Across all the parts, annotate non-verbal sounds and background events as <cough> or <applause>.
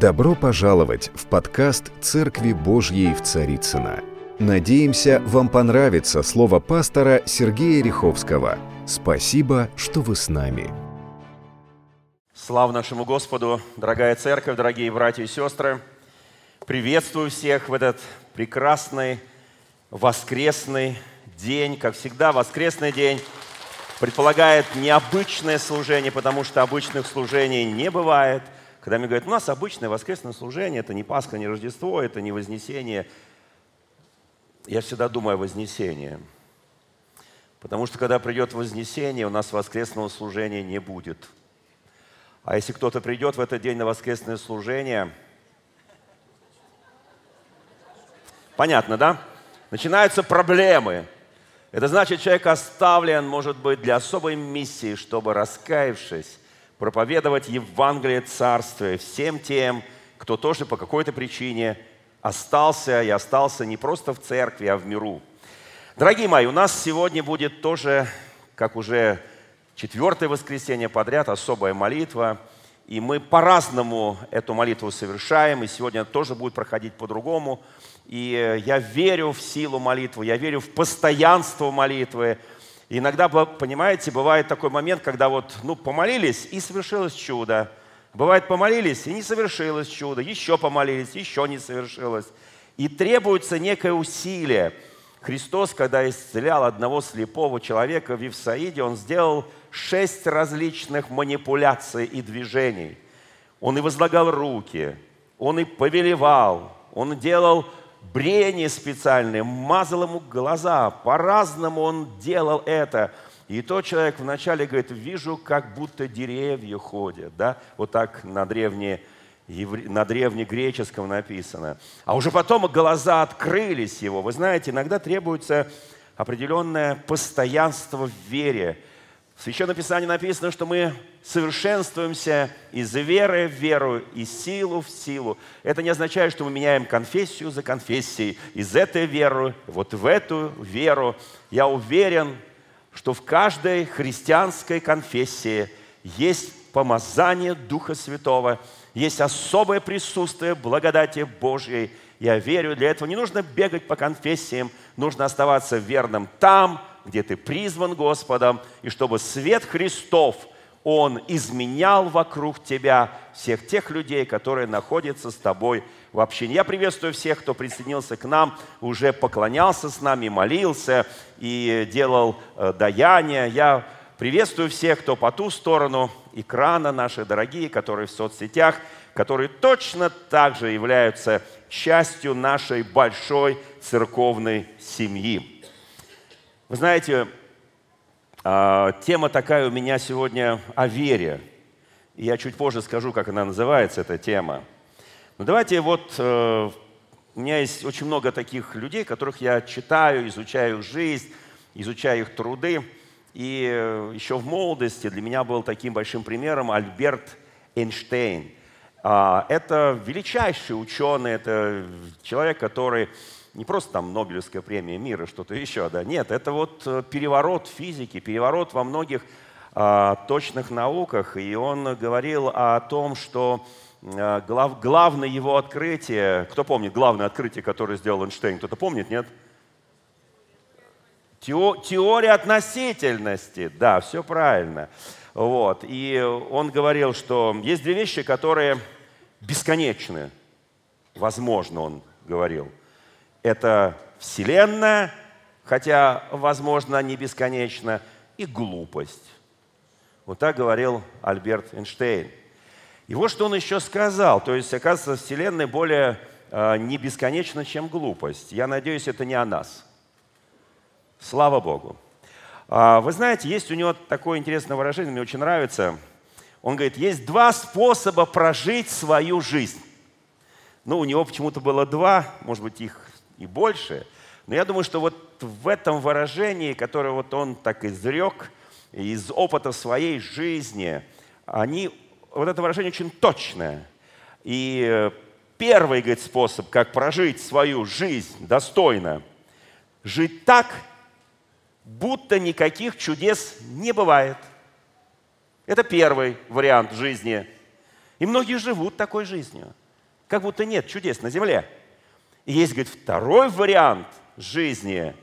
Добро пожаловать в подкаст «Церкви Божьей в Царицына. Надеемся, вам понравится слово пастора Сергея Риховского. Спасибо, что вы с нами. Слава нашему Господу, дорогая церковь, дорогие братья и сестры. Приветствую всех в этот прекрасный воскресный день. Как всегда, воскресный день предполагает необычное служение, потому что обычных служений не бывает – когда мне говорят, у нас обычное воскресное служение, это не Пасха, не Рождество, это не Вознесение. Я всегда думаю о Вознесении. Потому что когда придет Вознесение, у нас воскресного служения не будет. А если кто-то придет в этот день на воскресное служение, понятно, да? Начинаются проблемы. Это значит, человек оставлен, может быть, для особой миссии, чтобы, раскаявшись, проповедовать Евангелие Царствия всем тем, кто тоже по какой-то причине остался и остался не просто в церкви, а в миру. Дорогие мои, у нас сегодня будет тоже, как уже четвертое воскресенье подряд, особая молитва. И мы по-разному эту молитву совершаем, и сегодня тоже будет проходить по-другому. И я верю в силу молитвы, я верю в постоянство молитвы, иногда, понимаете, бывает такой момент, когда вот, ну, помолились, и совершилось чудо. Бывает, помолились, и не совершилось чудо. Еще помолились, еще не совершилось. И требуется некое усилие. Христос, когда исцелял одного слепого человека в Евсаиде, он сделал шесть различных манипуляций и движений. Он и возлагал руки, он и повелевал, он делал брение специальное, мазал ему глаза, по-разному он делал это. И тот человек вначале говорит, вижу, как будто деревья ходят, да, вот так на древнее на древнегреческом написано. А уже потом глаза открылись его. Вы знаете, иногда требуется определенное постоянство в вере. В Священном Писании написано, что мы совершенствуемся из веры в веру, из силу в силу. Это не означает, что мы меняем конфессию за конфессией. Из этой веры, вот в эту веру. Я уверен, что в каждой христианской конфессии есть помазание Духа Святого, есть особое присутствие благодати Божьей. Я верю, для этого не нужно бегать по конфессиям, нужно оставаться верным там, где ты призван Господом, и чтобы свет Христов, Он изменял вокруг тебя всех тех людей, которые находятся с тобой в общине. Я приветствую всех, кто присоединился к нам, уже поклонялся с нами, молился и делал э, даяние. Я приветствую всех, кто по ту сторону экрана, наши дорогие, которые в соцсетях, которые точно так же являются частью нашей большой церковной семьи. Вы знаете, а, тема такая у меня сегодня о вере. Я чуть позже скажу, как она называется, эта тема. Но давайте вот, э, у меня есть очень много таких людей, которых я читаю, изучаю жизнь, изучаю их труды. И э, еще в молодости для меня был таким большим примером Альберт Эйнштейн. А, это величайший ученый, это человек, который не просто там Нобелевская премия мира, что-то еще, да, нет, это вот э, переворот физики, переворот во многих а, точных науках, и он говорил о том, что а, глав, главное его открытие, кто помнит главное открытие, которое сделал Эйнштейн, кто-то помнит, нет? Тео, теория относительности, да, все правильно. Вот. И он говорил, что есть две вещи, которые бесконечны. Возможно, он говорил – это Вселенная, хотя, возможно, не бесконечно, и глупость. Вот так говорил Альберт Эйнштейн. И вот что он еще сказал. То есть, оказывается, Вселенная более э, не бесконечна, чем глупость. Я надеюсь, это не о нас. Слава Богу. А, вы знаете, есть у него такое интересное выражение, мне очень нравится. Он говорит, есть два способа прожить свою жизнь. Ну, у него почему-то было два, может быть, их и больше. Но я думаю, что вот в этом выражении, которое вот он так изрек из опыта своей жизни, они, вот это выражение очень точное. И первый, говорит, способ, как прожить свою жизнь достойно, жить так, будто никаких чудес не бывает. Это первый вариант жизни. И многие живут такой жизнью. как будто нет чудес на земле. И есть, говорит, второй вариант жизни,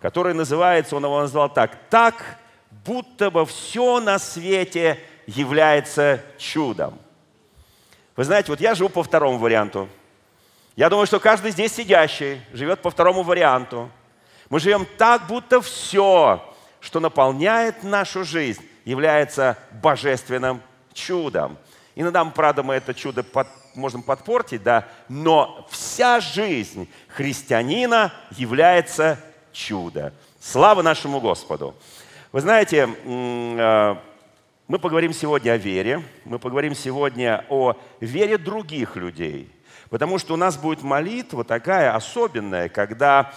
который называется, он его назвал так, так, будто бы все на свете является чудом. Вы знаете, вот я живу по второму варианту. Я думаю, что каждый здесь сидящий живет по второму варианту. Мы живем так, будто все, что наполняет нашу жизнь, является божественным чудом. Иногда, правда, мы это чудо можем подпортить, да, но вся жизнь христианина является чудо. Слава нашему Господу! Вы знаете, э, мы поговорим сегодня о вере, мы поговорим сегодня о вере других людей, потому что у нас будет молитва такая особенная, когда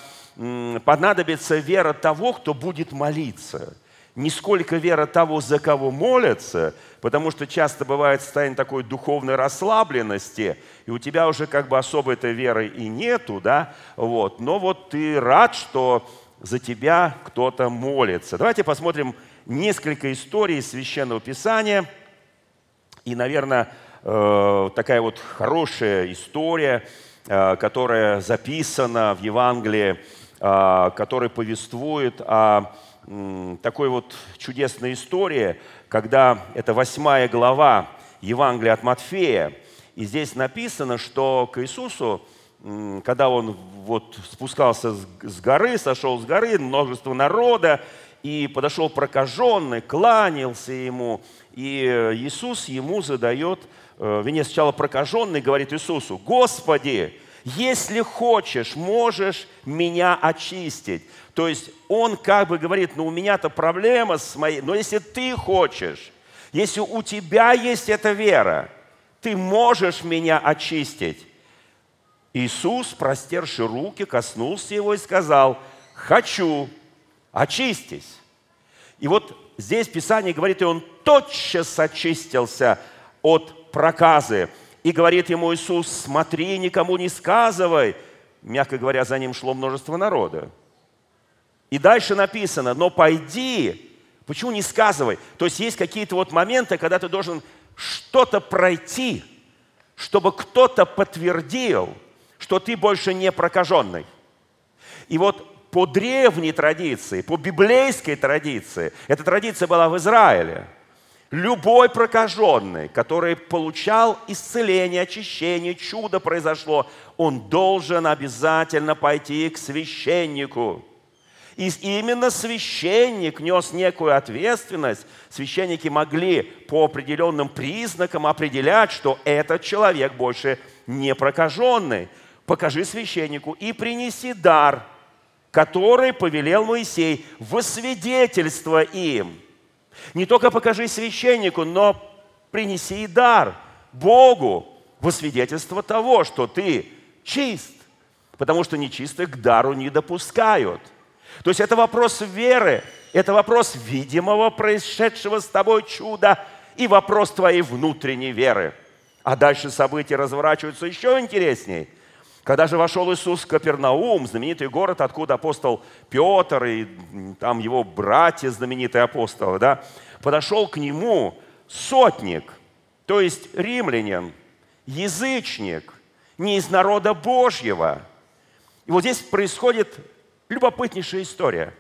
понадобится вера того, кто будет молиться. Не сколько вера того, за кого молятся, потому что часто бывает состояние такой духовной расслабленности, и у тебя уже как бы особой этой веры и нету, да, вот. Но вот ты рад, что за тебя кто-то молится. Давайте посмотрим несколько историй из Священного Писания. И, наверное, э, такая вот хорошая история, э, которая записана в Евангелии, э, которая повествует о такой вот чудесной истории, когда это восьмая глава Евангелия от Матфея. И здесь написано, что к Иисусу, когда он вот спускался с горы, сошел с горы, множество народа, и подошел прокаженный, кланялся ему, и Иисус ему задает, э, вернее, сначала прокаженный говорит Иисусу, «Господи, если хочешь, можешь меня очистить». То есть он как бы говорит, ну у меня-то проблема с моей, но если ты хочешь, если у тебя есть эта вера, ты можешь меня очистить. Иисус, простерши руки, коснулся его и сказал, хочу, очистись. И вот здесь Писание говорит, и он тотчас очистился от проказы. И говорит ему Иисус, смотри, никому не сказывай. Мягко говоря, за ним шло множество народа. И дальше написано, но пойди. Почему не сказывай? То есть есть какие-то вот моменты, когда ты должен что-то пройти, чтобы кто-то подтвердил, что ты больше не прокаженный. И вот по древней традиции, по библейской традиции, эта традиция была в Израиле. Любой прокаженный, который получал исцеление, очищение, чудо произошло, он должен обязательно пойти к священнику. И именно священник нес некую ответственность. Священники могли по определенным признакам определять, что этот человек больше не прокаженный. Покажи священнику и принеси дар – который повелел Моисей во свидетельство им. Не только покажи священнику, но принеси и дар Богу во свидетельство того, что ты чист, потому что нечистых к дару не допускают. То есть это вопрос веры, это вопрос видимого происшедшего с тобой чуда и вопрос твоей внутренней веры. А дальше события разворачиваются еще интереснее – когда же вошел Иисус в Капернаум, знаменитый город, откуда апостол Петр и там его братья, знаменитые апостолы, да, подошел к нему сотник, то есть римлянин, язычник, не из народа Божьего. И вот здесь происходит любопытнейшая история,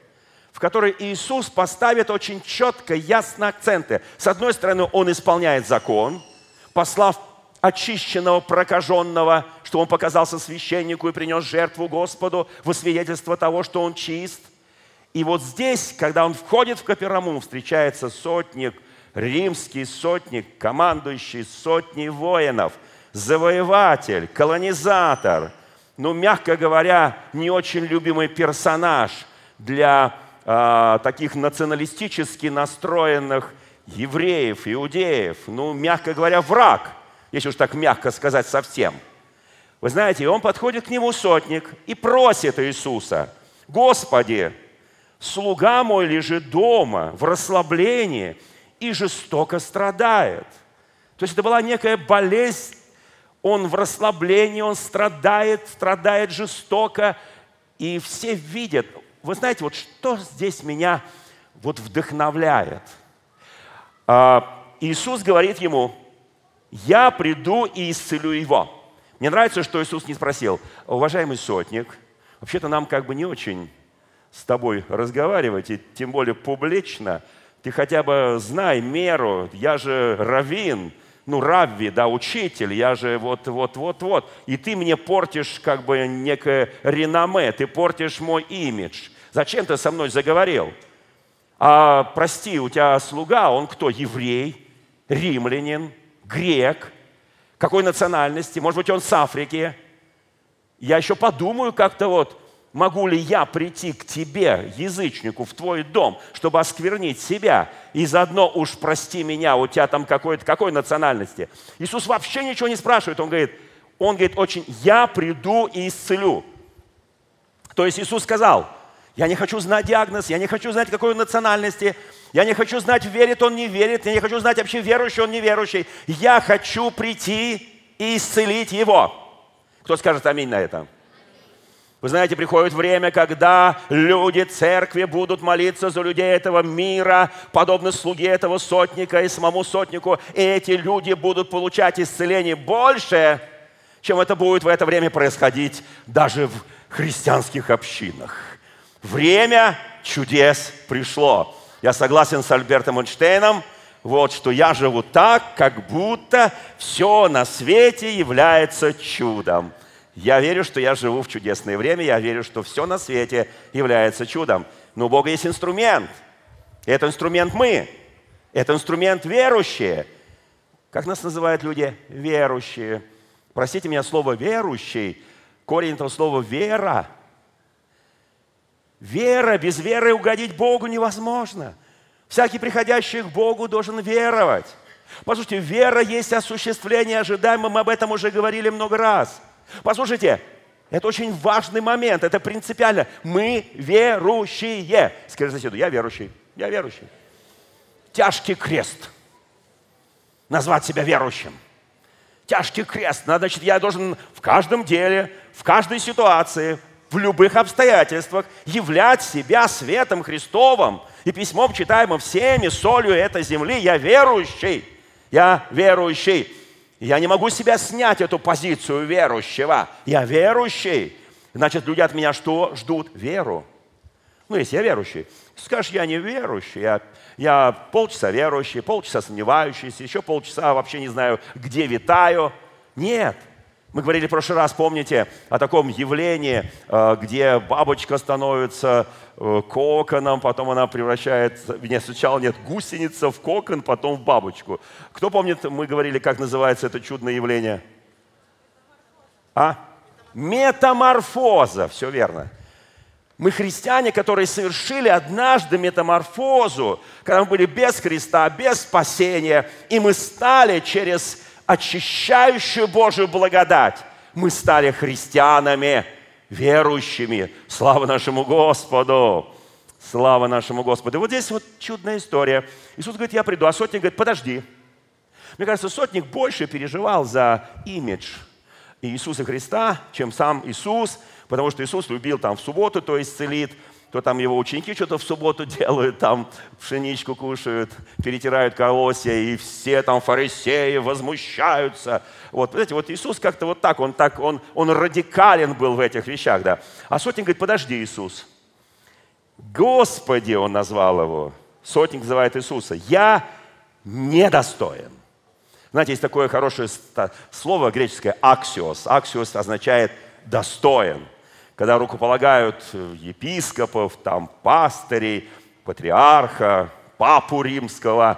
в которой Иисус поставит очень четко, ясно акценты. С одной стороны, Он исполняет закон, послав очищенного, прокаженного, что он показался священнику и принес жертву Господу во свидетельство того, что он чист. И вот здесь, когда он входит в Каперамум, встречается сотник, римский сотник, командующий сотней воинов, завоеватель, колонизатор, ну, мягко говоря, не очень любимый персонаж для э, таких националистически настроенных евреев, иудеев, ну, мягко говоря, враг – если уж так мягко сказать совсем. Вы знаете, он подходит к нему сотник и просит Иисуса, «Господи, слуга мой лежит дома в расслаблении и жестоко страдает». То есть это была некая болезнь, он в расслаблении, он страдает, страдает жестоко, и все видят. Вы знаете, вот что здесь меня вот вдохновляет? А, Иисус говорит ему, я приду и исцелю его. Мне нравится, что Иисус не спросил, уважаемый сотник, вообще-то нам как бы не очень с тобой разговаривать, и тем более публично. Ты хотя бы знай меру, я же раввин, ну, равви, да, учитель, я же вот, вот, вот, вот. И ты мне портишь как бы некое реноме, ты портишь мой имидж. Зачем ты со мной заговорил? А прости, у тебя слуга, он кто? Еврей, римлянин, грек. Какой национальности? Может быть, он с Африки? Я еще подумаю как-то вот, могу ли я прийти к тебе, язычнику, в твой дом, чтобы осквернить себя, и заодно уж прости меня, у тебя там какой-то, какой национальности? Иисус вообще ничего не спрашивает, он говорит, он говорит очень, я приду и исцелю. То есть Иисус сказал, я не хочу знать диагноз, я не хочу знать, какой он национальности, я не хочу знать, верит он, не верит, я не хочу знать, вообще верующий он, неверующий. Я хочу прийти и исцелить его. Кто скажет аминь на это? Вы знаете, приходит время, когда люди церкви будут молиться за людей этого мира, подобно слуге этого сотника и самому сотнику. И эти люди будут получать исцеление больше, чем это будет в это время происходить даже в христианских общинах. Время чудес пришло. Я согласен с Альбертом Эйнштейном, вот что я живу так, как будто все на свете является чудом. Я верю, что я живу в чудесное время, я верю, что все на свете является чудом. Но у Бога есть инструмент. Это инструмент мы. Это инструмент верующие. Как нас называют люди? Верующие. Простите меня, слово «верующий», корень этого слова «вера», Вера, без веры угодить Богу невозможно. Всякий приходящий к Богу должен веровать. Послушайте, вера есть осуществление ожидаемого, мы об этом уже говорили много раз. Послушайте, это очень важный момент, это принципиально. Мы верующие. Скажи соседу, я верующий, я верующий. Тяжкий крест. Назвать себя верующим. Тяжкий крест. Значит, я должен в каждом деле, в каждой ситуации, в любых обстоятельствах являть себя светом Христовым и письмом, читаемым всеми, солью этой земли. Я верующий, я верующий. Я не могу себя снять, эту позицию верующего. Я верующий. Значит, люди от меня что ждут? Веру. Ну, если я верующий. Скажешь, я не верующий, я, я полчаса верующий, полчаса сомневающийся, еще полчаса вообще не знаю, где витаю. Нет, мы говорили в прошлый раз, помните, о таком явлении, э, где бабочка становится э, коконом, потом она превращается, нет, сначала нет, гусеница в кокон, потом в бабочку. Кто помнит, мы говорили, как называется это чудное явление? А? Метаморфоза, все верно. Мы христиане, которые совершили однажды метаморфозу, когда мы были без Христа, без спасения, и мы стали через очищающую Божию благодать, мы стали христианами, верующими. Слава нашему Господу! Слава нашему Господу! вот здесь вот чудная история. Иисус говорит, я приду, а сотник говорит, подожди. Мне кажется, сотник больше переживал за имидж Иисуса Христа, чем сам Иисус, потому что Иисус любил там в субботу, то исцелит, то там его ученики что-то в субботу <laughs> делают, там пшеничку кушают, перетирают колосья, и все там фарисеи возмущаются. Вот, знаете, вот Иисус как-то вот так, он так, он, он радикален был в этих вещах, да. А сотник говорит, подожди, Иисус. Господи, он назвал его. Сотник называет Иисуса. Я недостоин. Знаете, есть такое хорошее слово греческое «аксиос». «Аксиос» означает «достоин» когда рукополагают э, епископов, там, пастырей, патриарха, папу римского,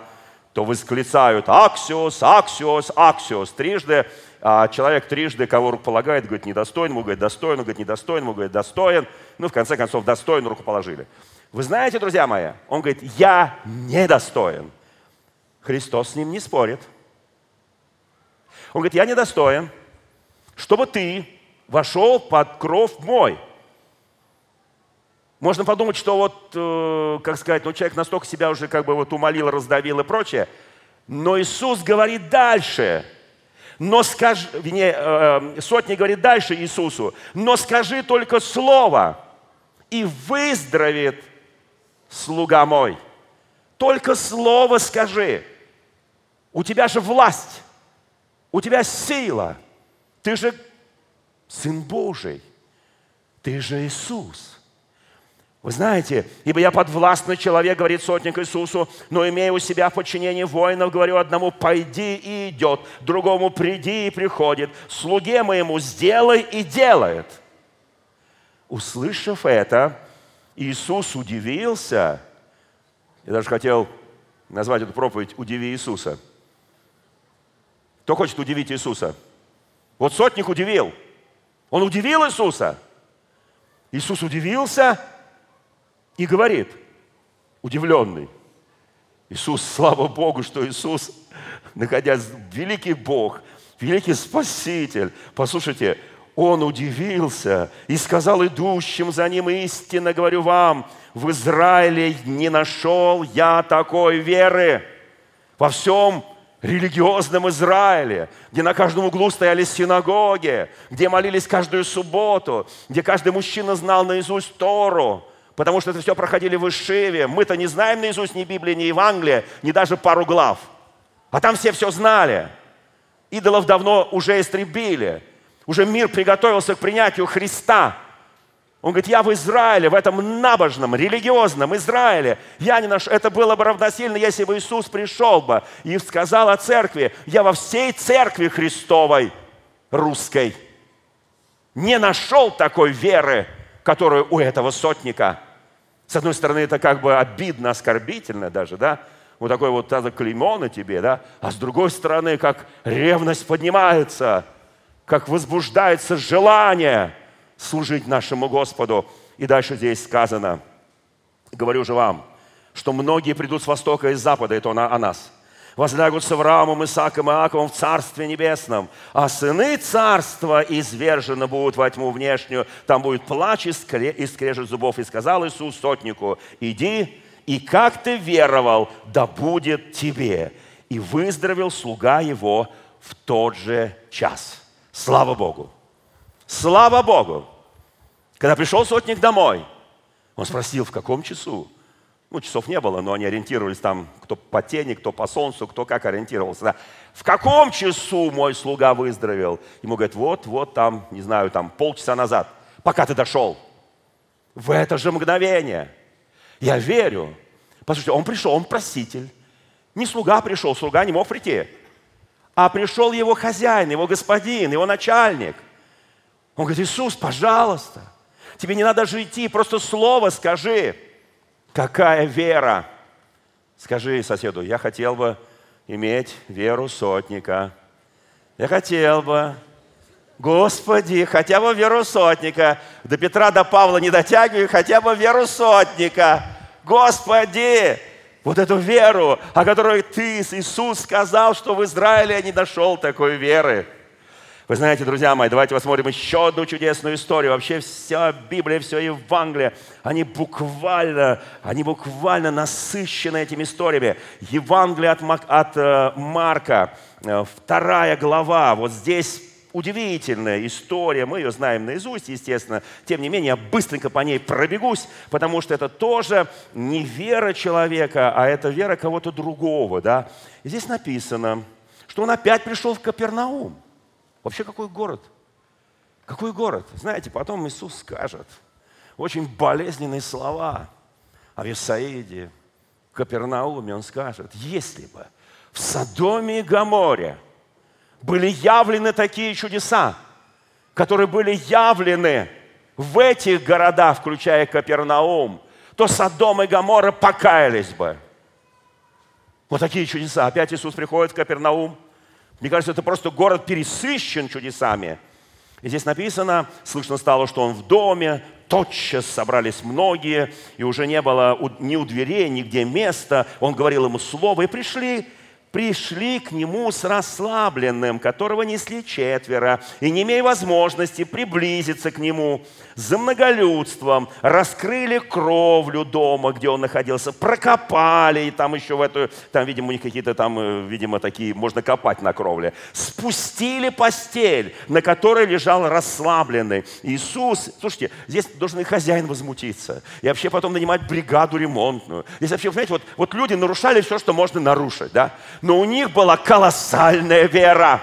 то восклицают «Аксиос, Аксиос, Аксиос» трижды, а человек трижды, кого рукополагает, говорит, недостоин, ему говорит, достоин, ему говорит, недостоин, ему говорит, достоин. Ну, в конце концов, достоин рукоположили. Вы знаете, друзья мои, он говорит, я недостоин. Христос с ним не спорит. Он говорит, я недостоин, чтобы ты вошел под кров мой. Можно подумать, что вот, э, как сказать, ну человек настолько себя уже как бы вот умолил, раздавил и прочее. Но Иисус говорит дальше. Но скажи, не, э, сотни говорит дальше Иисусу, но скажи только слово, и выздоровеет слуга мой. Только слово скажи. У тебя же власть, у тебя сила. Ты же Сын Божий, ты же Иисус. Вы знаете, ибо я подвластный человек, говорит сотник Иисусу, но имея у себя в подчинении воинов, говорю одному, пойди и идет, другому приди и приходит, слуге моему сделай и делает. Услышав это, Иисус удивился. Я даже хотел назвать эту проповедь «Удиви Иисуса». Кто хочет удивить Иисуса? Вот сотник удивил. Он удивил Иисуса. Иисус удивился – и говорит, удивленный, Иисус, слава Богу, что Иисус, находясь, великий Бог, великий Спаситель, послушайте, он удивился и сказал идущим за ним истинно, говорю вам, в Израиле не нашел я такой веры. Во всем религиозном Израиле, где на каждом углу стояли синагоги, где молились каждую субботу, где каждый мужчина знал наизусть Тору, Потому что это все проходили в Ишиве. Мы-то не знаем наизусть ни Библии, ни Евангелия, ни даже пару глав. А там все все знали. Идолов давно уже истребили. Уже мир приготовился к принятию Христа. Он говорит, я в Израиле, в этом набожном, религиозном Израиле. Я не наш... Это было бы равносильно, если бы Иисус пришел бы и сказал о церкви, я во всей церкви Христовой, русской, не нашел такой веры, которую у этого сотника. С одной стороны, это как бы обидно, оскорбительно даже, да? Вот такой вот это клеймо на тебе, да? А с другой стороны, как ревность поднимается, как возбуждается желание служить нашему Господу. И дальше здесь сказано, говорю же вам, что многие придут с востока и с запада, это о нас – возлягут с Авраамом, Исааком и Иаковом в Царстве Небесном, а сыны Царства извержены будут во тьму внешнюю, там будет плач и скрежет зубов. И сказал Иисус сотнику, иди, и как ты веровал, да будет тебе. И выздоровел слуга его в тот же час. Слава Богу! Слава Богу! Когда пришел сотник домой, он спросил, в каком часу? Ну, часов не было, но они ориентировались там, кто по тени, кто по солнцу, кто как ориентировался. Да. В каком часу мой слуга выздоровел? Ему говорят, вот, вот там, не знаю, там полчаса назад, пока ты дошел. В это же мгновение. Я верю. Послушайте, он пришел, он проситель. Не слуга пришел, слуга не мог прийти. А пришел его хозяин, его господин, его начальник. Он говорит, Иисус, пожалуйста, тебе не надо же идти, просто слово скажи. Какая вера? Скажи соседу, я хотел бы иметь веру сотника. Я хотел бы. Господи, хотя бы веру сотника. До Петра, до Павла не дотягиваю, хотя бы веру сотника. Господи, вот эту веру, о которой Ты, Иисус, сказал, что в Израиле не нашел такой веры. Вы знаете, друзья мои, давайте посмотрим еще одну чудесную историю. Вообще вся Библия, все Евангелие, они буквально, они буквально насыщены этими историями. Евангелие от, от э, Марка, э, вторая глава, вот здесь удивительная история, мы ее знаем наизусть, естественно. Тем не менее, я быстренько по ней пробегусь, потому что это тоже не вера человека, а это вера кого-то другого. Да? И здесь написано, что он опять пришел в Капернаум. Вообще какой город? Какой город? Знаете, потом Иисус скажет очень болезненные слова о Висаиде, Капернауме. Он скажет, если бы в Содоме и Гаморе были явлены такие чудеса, которые были явлены в этих городах, включая Капернаум, то Содом и Гамора покаялись бы. Вот такие чудеса. Опять Иисус приходит в Капернаум – мне кажется, это просто город пересыщен чудесами. И здесь написано, слышно стало, что он в доме, тотчас собрались многие, и уже не было ни у дверей, нигде места. Он говорил ему слово, и пришли пришли к нему с расслабленным, которого несли четверо, и не имея возможности приблизиться к нему, за многолюдством раскрыли кровлю дома, где он находился, прокопали, и там еще в эту, там, видимо, у них какие-то там, э, видимо, такие, можно копать на кровле, спустили постель, на которой лежал расслабленный. Иисус, слушайте, здесь должен и хозяин возмутиться, и вообще потом нанимать бригаду ремонтную. Здесь вообще, понимаете, вот, вот люди нарушали все, что можно нарушить, да, но у них была колоссальная вера.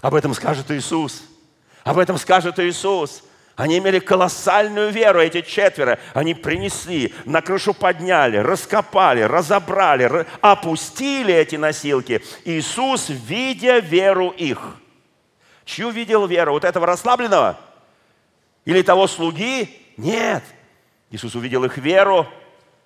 Об этом скажет Иисус. Об этом скажет Иисус. Они имели колоссальную веру, эти четверо. Они принесли, на крышу подняли, раскопали, разобрали, опустили эти носилки. Иисус, видя веру их. Чью видел веру? Вот этого расслабленного? Или того слуги? Нет. Иисус увидел их веру.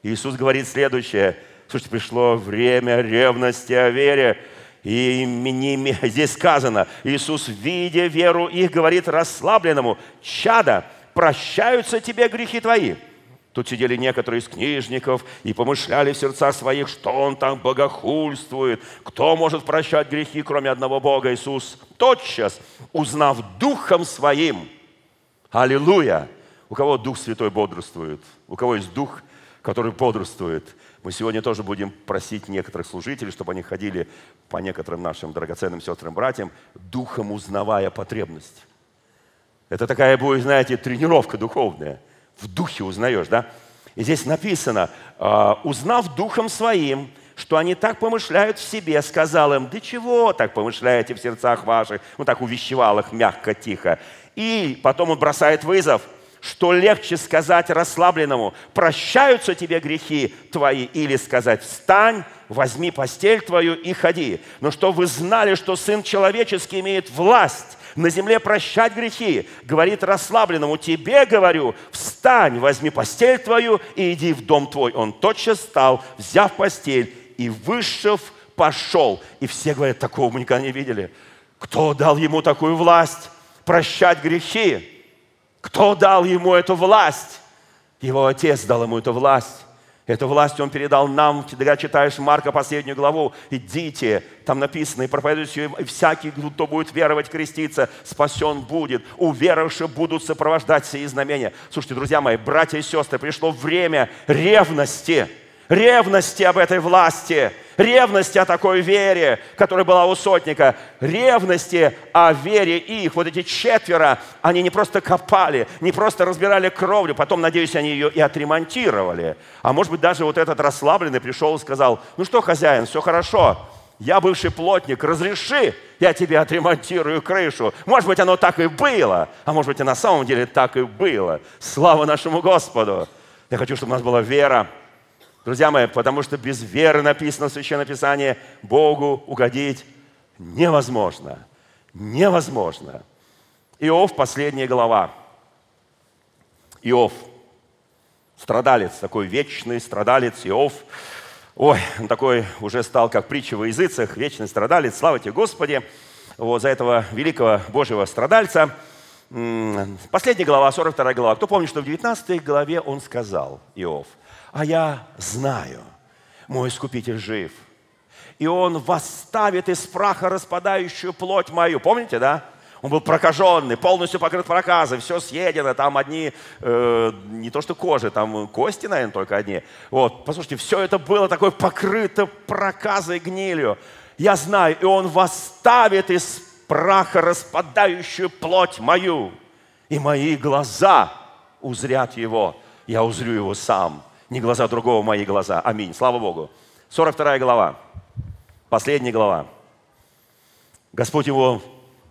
Иисус говорит следующее. Слушайте, пришло время ревности о вере. И не, <laughs> здесь сказано, Иисус, видя веру их, говорит расслабленному, «Чада, прощаются тебе грехи твои». Тут сидели некоторые из книжников и помышляли в сердцах своих, что он там богохульствует. Кто может прощать грехи, кроме одного Бога, Иисус? Тотчас, узнав Духом Своим, Аллилуйя! У кого Дух Святой бодрствует? У кого есть Дух, который бодрствует? Мы сегодня тоже будем просить некоторых служителей, чтобы они ходили по некоторым нашим драгоценным сестрам, братьям, духом узнавая потребность. Это такая будет, знаете, тренировка духовная. В духе узнаешь, да? И здесь написано, «А, узнав духом своим, что они так помышляют в себе, сказал им, да чего так помышляете в сердцах ваших? Он так увещевал их мягко, тихо. И потом он бросает вызов – что легче сказать расслабленному, прощаются тебе грехи твои, или сказать, встань, возьми постель твою и ходи. Но что вы знали, что Сын Человеческий имеет власть на земле прощать грехи, говорит расслабленному, тебе говорю, встань, возьми постель твою и иди в дом твой. Он тотчас встал, взяв постель и вышев, пошел. И все говорят, такого мы никогда не видели. Кто дал ему такую власть прощать грехи? Кто дал ему эту власть? Его отец дал ему эту власть. Эту власть он передал нам, когда читаешь Марка последнюю главу, идите, там написано, и проповедуйте, и всякий, кто будет веровать, креститься, спасен будет. У верующих будут сопровождать сии знамения. Слушайте, друзья мои, братья и сестры, пришло время ревности – ревности об этой власти, ревности о такой вере, которая была у сотника, ревности о вере их. Вот эти четверо, они не просто копали, не просто разбирали кровлю, потом, надеюсь, они ее и отремонтировали. А может быть, даже вот этот расслабленный пришел и сказал, ну что, хозяин, все хорошо, я бывший плотник, разреши, я тебе отремонтирую крышу. Может быть, оно так и было, а может быть, и на самом деле так и было. Слава нашему Господу! Я хочу, чтобы у нас была вера, Друзья мои, потому что без веры написано в Священном Писании, Богу угодить невозможно. Невозможно. Иов, последняя глава. Иов, страдалец, такой вечный страдалец Иов. Ой, он такой уже стал как притча во языцах, вечный страдалец. Слава тебе, Господи, вот за этого великого Божьего страдальца. Последняя глава, 42 глава. Кто помнит, что в 19 главе он сказал, Иов – а я знаю, мой Искупитель жив. И Он восставит из праха распадающую плоть мою. Помните, да? Он был прокаженный, полностью покрыт проказом, все съедено, там одни, э, не то что кожи, там кости, наверное, только одни. Вот, послушайте, все это было такое покрыто проказой гнилью. Я знаю, и Он восставит из праха распадающую плоть мою, и мои глаза узрят Его, я узрю Его сам не глаза другого, мои глаза. Аминь. Слава Богу. 42 глава. Последняя глава. Господь его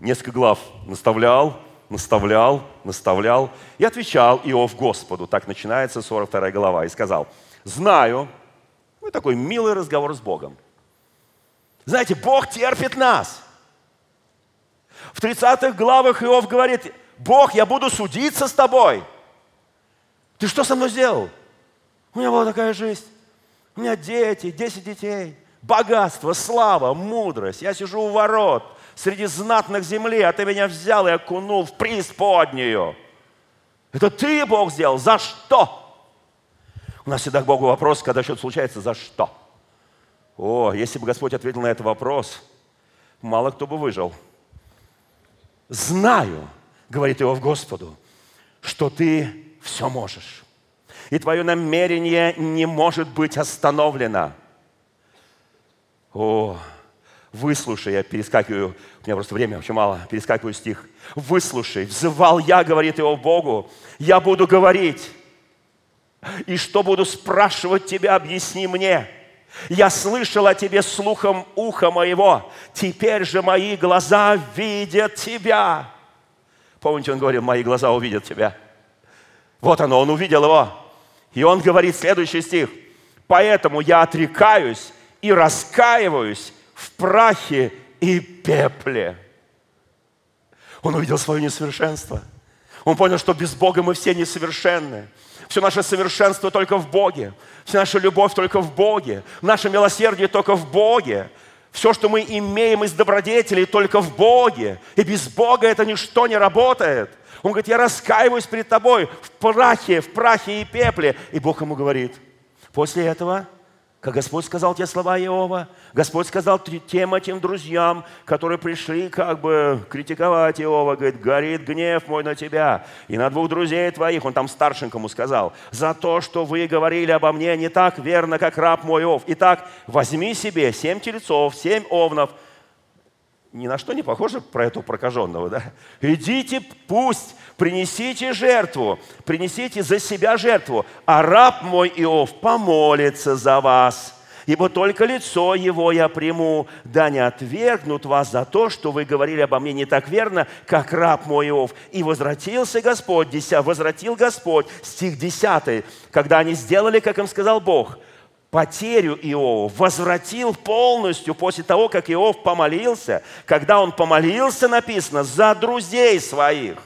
несколько глав наставлял, наставлял, наставлял и отвечал Иов Господу. Так начинается 42 глава. И сказал, знаю, ну такой милый разговор с Богом. Знаете, Бог терпит нас. В 30-х главах Иов говорит, Бог, я буду судиться с тобой. Ты что со мной сделал? У меня была такая жизнь. У меня дети, 10 детей, богатство, слава, мудрость. Я сижу у ворот среди знатных земли, а ты меня взял и окунул в преисподнюю. Это ты, Бог, сделал. За что? У нас всегда к Богу вопрос, когда что-то случается, за что? О, если бы Господь ответил на этот вопрос, мало кто бы выжил. Знаю, говорит его в Господу, что ты все можешь и твое намерение не может быть остановлено. О, выслушай, я перескакиваю, у меня просто время очень мало, перескакиваю стих. Выслушай, взывал я, говорит его Богу, я буду говорить. И что буду спрашивать тебя, объясни мне. Я слышал о тебе слухом уха моего, теперь же мои глаза видят тебя. Помните, он говорил, мои глаза увидят тебя. Вот оно, он увидел его. И он говорит следующий стих. Поэтому я отрекаюсь и раскаиваюсь в прахе и пепле. Он увидел свое несовершенство. Он понял, что без Бога мы все несовершенны. Все наше совершенство только в Боге. Вся наша любовь только в Боге. Наше милосердие только в Боге. Все, что мы имеем из добродетелей, только в Боге. И без Бога это ничто не работает. Он говорит, я раскаиваюсь перед тобой в прахе, в прахе и пепле. И Бог ему говорит, после этого как Господь сказал те слова Иова, Господь сказал тем этим друзьям, которые пришли как бы критиковать Иова, говорит, горит гнев мой на тебя и на двух друзей твоих, он там старшенькому сказал, за то, что вы говорили обо мне не так верно, как раб мой Ов. Итак, возьми себе семь тельцов, семь овнов, ни на что не похоже про этого прокаженного, да? Идите, пусть, принесите жертву, принесите за себя жертву, а раб мой Иов помолится за вас. Ибо только лицо его я приму, да не отвергнут вас за то, что вы говорили обо мне не так верно, как раб мой Иов. И возвратился Господь, возвратил Господь, стих 10, когда они сделали, как им сказал Бог – потерю Иова, возвратил полностью после того, как Иов помолился. Когда он помолился, написано, за друзей своих.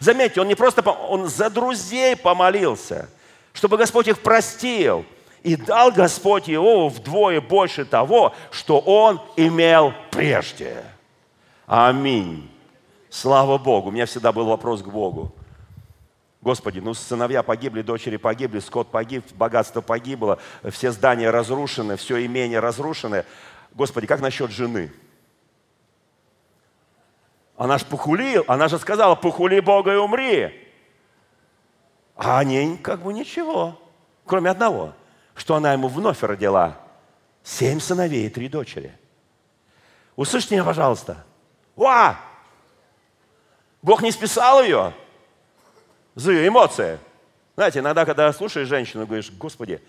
Заметьте, он не просто, он за друзей помолился, чтобы Господь их простил. И дал Господь Иову вдвое больше того, что он имел прежде. Аминь. Слава Богу. У меня всегда был вопрос к Богу. Господи, ну сыновья погибли, дочери погибли, скот погиб, богатство погибло, все здания разрушены, все имение разрушены. Господи, как насчет жены? Она же похулил, она же сказала, похули Бога и умри. А они как бы ничего, кроме одного, что она ему вновь родила семь сыновей и три дочери. Услышьте меня, пожалуйста. Уа! Бог не списал ее, за ее эмоции. Знаете, иногда, когда слушаешь женщину, говоришь, Господи,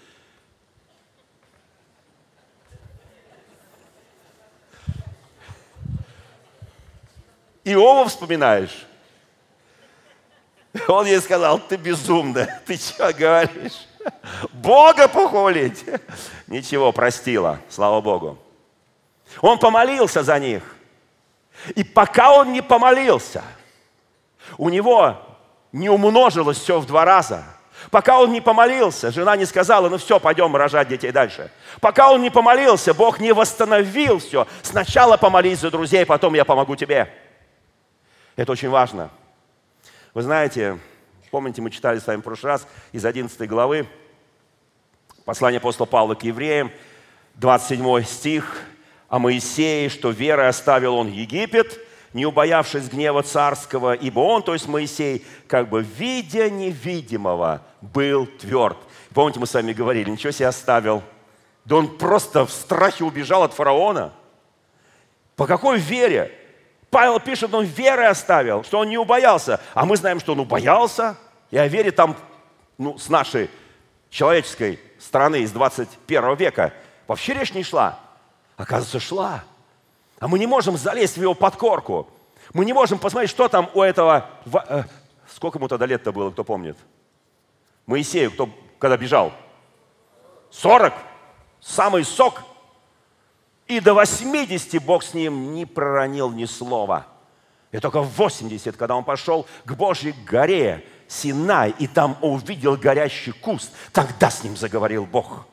Иова вспоминаешь. Он ей сказал, ты безумная, <laughs> ты что говоришь? Бога похулить? Ничего, простила, слава Богу. Он помолился за них. И пока он не помолился, у него не умножилось все в два раза. Пока он не помолился, жена не сказала, ну все, пойдем рожать детей дальше. Пока он не помолился, Бог не восстановил все. Сначала помолись за друзей, потом я помогу тебе. Это очень важно. Вы знаете, помните, мы читали с вами в прошлый раз из 11 главы послание апостола Павла к евреям, 27 стих о Моисее, что верой оставил он Египет – не убоявшись гнева царского, ибо он, то есть Моисей, как бы видя невидимого, был тверд. Помните, мы с вами говорили, ничего себе оставил. Да он просто в страхе убежал от фараона. По какой вере? Павел пишет, он верой оставил, что он не убоялся. А мы знаем, что он убоялся. И о вере там, ну, с нашей человеческой стороны, из 21 века, вообще речь не шла. Оказывается, шла. А мы не можем залезть в его подкорку. Мы не можем посмотреть, что там у этого... Э, сколько ему тогда лет-то было, кто помнит? Моисею, кто, когда бежал? 40. Самый сок. И до 80 Бог с ним не проронил ни слова. И только в 80, когда он пошел к Божьей горе Синай, и там увидел горящий куст, тогда с ним заговорил Бог.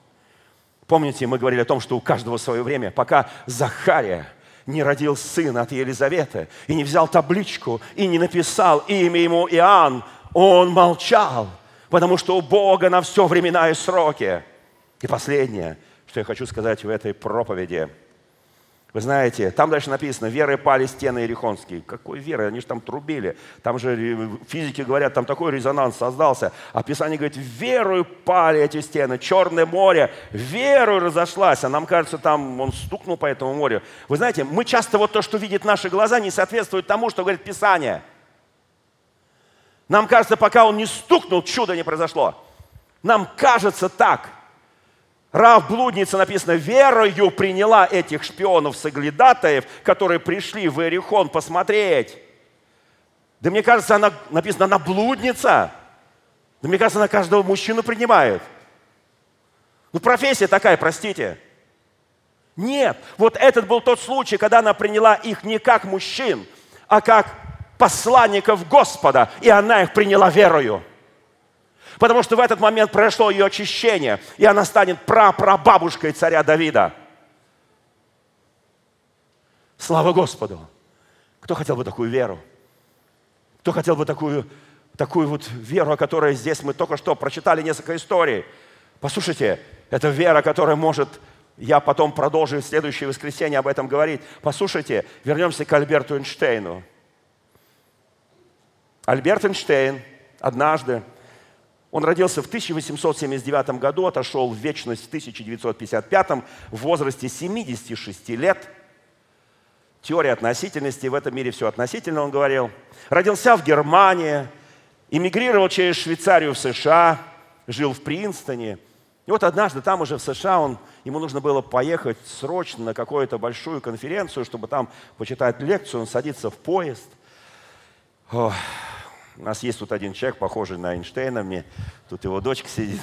Помните, мы говорили о том, что у каждого свое время, пока Захария – не родил сына от Елизаветы, и не взял табличку, и не написал имя ему Иоанн, он молчал, потому что у Бога на все времена и сроки. И последнее, что я хочу сказать в этой проповеди – вы знаете, там дальше написано, верой пали стены Иерихонские. Какой верой? Они же там трубили. Там же физики говорят, там такой резонанс создался. А Писание говорит, верою пали эти стены. Черное море верою разошлась. А нам кажется, там он стукнул по этому морю. Вы знаете, мы часто вот то, что видят наши глаза, не соответствует тому, что говорит Писание. Нам кажется, пока он не стукнул, чудо не произошло. Нам кажется так – Рав блудница, написано, верою приняла этих шпионов-соглядатаев, которые пришли в Иерихон посмотреть. Да мне кажется, она, написано, она блудница. Да мне кажется, она каждого мужчину принимает. Ну, профессия такая, простите. Нет, вот этот был тот случай, когда она приняла их не как мужчин, а как посланников Господа, и она их приняла верою. Потому что в этот момент произошло ее очищение, и она станет прапрабабушкой царя Давида. Слава Господу! Кто хотел бы такую веру? Кто хотел бы такую, такую вот веру, о которой здесь мы только что прочитали несколько историй? Послушайте, это вера, которая может я потом продолжу в следующее воскресенье об этом говорить. Послушайте, вернемся к Альберту Эйнштейну. Альберт Эйнштейн однажды, он родился в 1879 году, отошел в вечность в 1955 в возрасте 76 лет. Теория относительности, в этом мире все относительно, он говорил. Родился в Германии, эмигрировал через Швейцарию в США, жил в Принстоне – и вот однажды там уже в США он, ему нужно было поехать срочно на какую-то большую конференцию, чтобы там почитать лекцию. Он садится в поезд. О, у нас есть тут один человек, похожий на Эйнштейна. Мне тут его дочка сидит.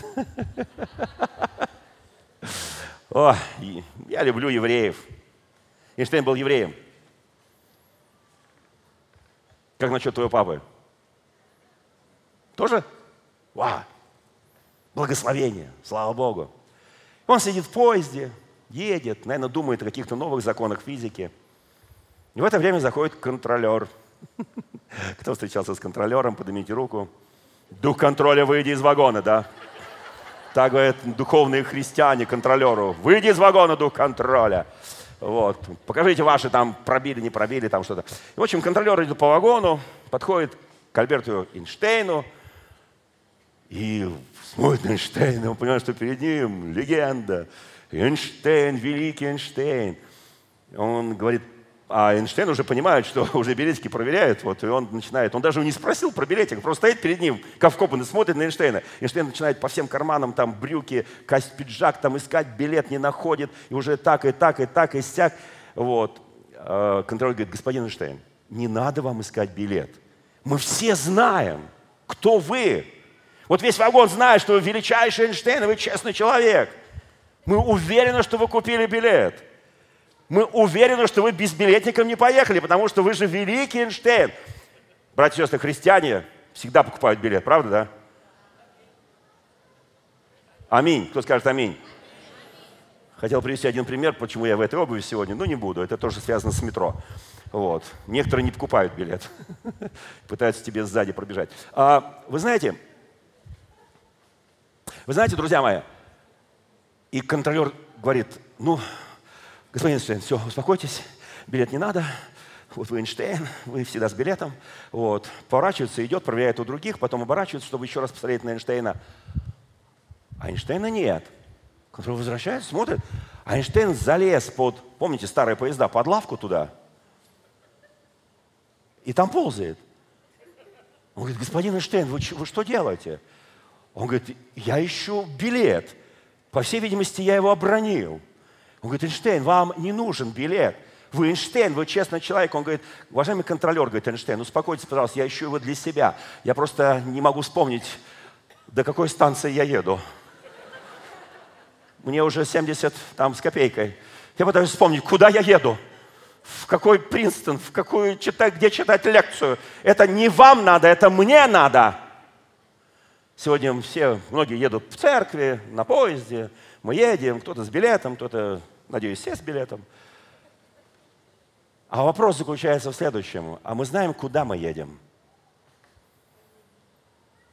О, я люблю евреев. Эйнштейн был евреем. Как насчет твоего папы? Тоже? Вау! Благословение, слава Богу. Он сидит в поезде, едет, наверное, думает о каких-то новых законах физики. И в это время заходит контролер. Кто встречался с контролером, поднимите руку. Дух контроля, выйди из вагона, да? Так говорят духовные христиане контролеру. Выйди из вагона, дух контроля. Вот. Покажите ваши там пробили, не пробили, там что-то. В общем, контролер идет по вагону, подходит к Альберту Эйнштейну и смотрит на Эйнштейна, он понимает, что перед ним легенда. Эйнштейн, великий Эйнштейн. Он говорит, а Эйнштейн уже понимает, что <laughs> уже билетики проверяют, вот, и он начинает, он даже не спросил про билетик, просто стоит перед ним, как вкопанный, смотрит на Эйнштейна. Эйнштейн начинает по всем карманам, там, брюки, кость, пиджак, там, искать билет, не находит, и уже так, и так, и так, и сяк. Вот. А контролер говорит, господин Эйнштейн, не надо вам искать билет. Мы все знаем, кто вы. Вот весь вагон знает, что вы величайший Эйнштейн, и вы честный человек. Мы уверены, что вы купили билет. Мы уверены, что вы безбилетником не поехали, потому что вы же великий Эйнштейн. Братья и сестры, христиане всегда покупают билет, правда, да? Аминь. Кто скажет аминь? Хотел привести один пример, почему я в этой обуви сегодня, но не буду. Это тоже связано с метро. Вот. Некоторые не покупают билет, <laughs> пытаются тебе сзади пробежать. А, вы знаете, вы знаете, друзья мои, и контролер говорит, ну, господин Эйнштейн, все, успокойтесь, билет не надо, вот вы Эйнштейн, вы всегда с билетом, вот, поворачивается, идет, проверяет у других, потом оборачивается, чтобы еще раз посмотреть на Эйнштейна. А Эйнштейна нет. Контролер возвращается, смотрит, а Эйнштейн залез под, помните, старые поезда, под лавку туда, и там ползает. Он говорит, господин Эйнштейн, вы, вы что делаете? Он говорит, я ищу билет. По всей видимости, я его обронил. Он говорит, Эйнштейн, вам не нужен билет. Вы Эйнштейн, вы честный человек. Он говорит, уважаемый контролер, говорит Эйнштейн, успокойтесь, пожалуйста, я ищу его для себя. Я просто не могу вспомнить, до какой станции я еду. Мне уже 70 там с копейкой. Я пытаюсь вспомнить, куда я еду. В какой Принстон, в какую читать, где читать лекцию. Это не вам надо, это мне надо. Сегодня все, многие едут в церкви, на поезде, мы едем, кто-то с билетом, кто-то, надеюсь, все с билетом. А вопрос заключается в следующем. А мы знаем, куда мы едем?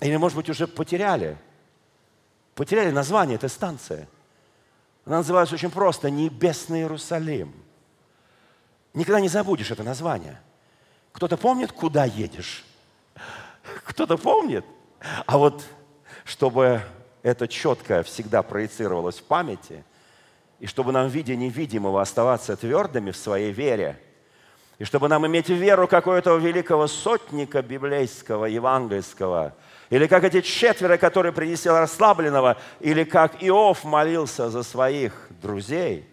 Или, может быть, уже потеряли? Потеряли название этой станции. Она называется очень просто «Небесный Иерусалим». Никогда не забудешь это название. Кто-то помнит, куда едешь? Кто-то помнит? А вот чтобы это четко всегда проецировалось в памяти, и чтобы нам в виде невидимого оставаться твердыми в своей вере, и чтобы нам иметь веру какого-то великого сотника библейского, евангельского, или как эти четверо, которые принесли расслабленного, или как Иов молился за своих друзей,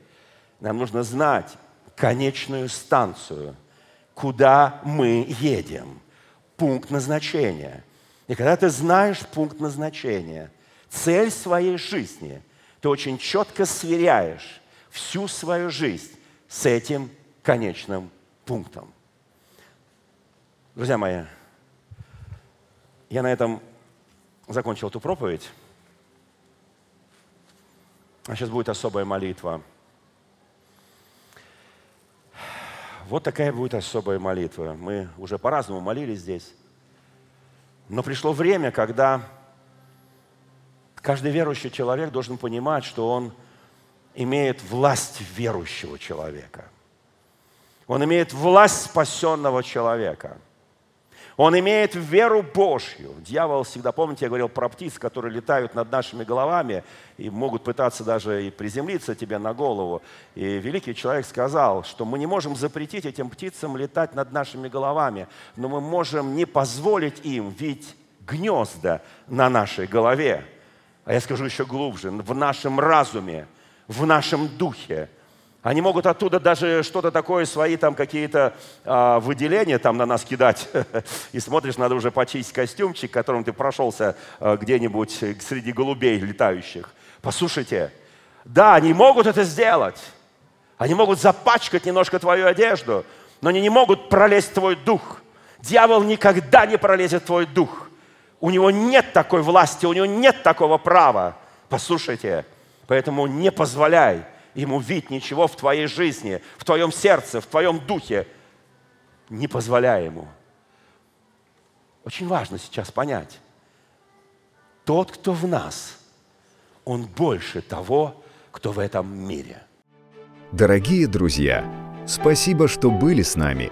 нам нужно знать конечную станцию, куда мы едем – пункт назначения. И когда ты знаешь пункт назначения, цель своей жизни, ты очень четко сверяешь всю свою жизнь с этим конечным пунктом. Друзья мои, я на этом закончил эту проповедь. А сейчас будет особая молитва. Вот такая будет особая молитва. Мы уже по-разному молились здесь. Но пришло время, когда каждый верующий человек должен понимать, что он имеет власть верующего человека. Он имеет власть спасенного человека – он имеет веру Божью. Дьявол всегда, помните, я говорил про птиц, которые летают над нашими головами и могут пытаться даже и приземлиться тебе на голову. И великий человек сказал, что мы не можем запретить этим птицам летать над нашими головами, но мы можем не позволить им видеть гнезда на нашей голове. А я скажу еще глубже, в нашем разуме, в нашем духе – они могут оттуда даже что-то такое, свои там какие-то а, выделения там на нас кидать. <laughs> И смотришь, надо уже почистить костюмчик, которым ты прошелся а, где-нибудь среди голубей летающих. Послушайте, да, они могут это сделать. Они могут запачкать немножко твою одежду, но они не могут пролезть в твой дух. Дьявол никогда не пролезет в твой дух. У него нет такой власти, у него нет такого права. Послушайте, поэтому не позволяй ему видеть ничего в твоей жизни, в твоем сердце, в твоем духе. Не позволяй ему. Очень важно сейчас понять. Тот, кто в нас, он больше того, кто в этом мире. Дорогие друзья, спасибо, что были с нами.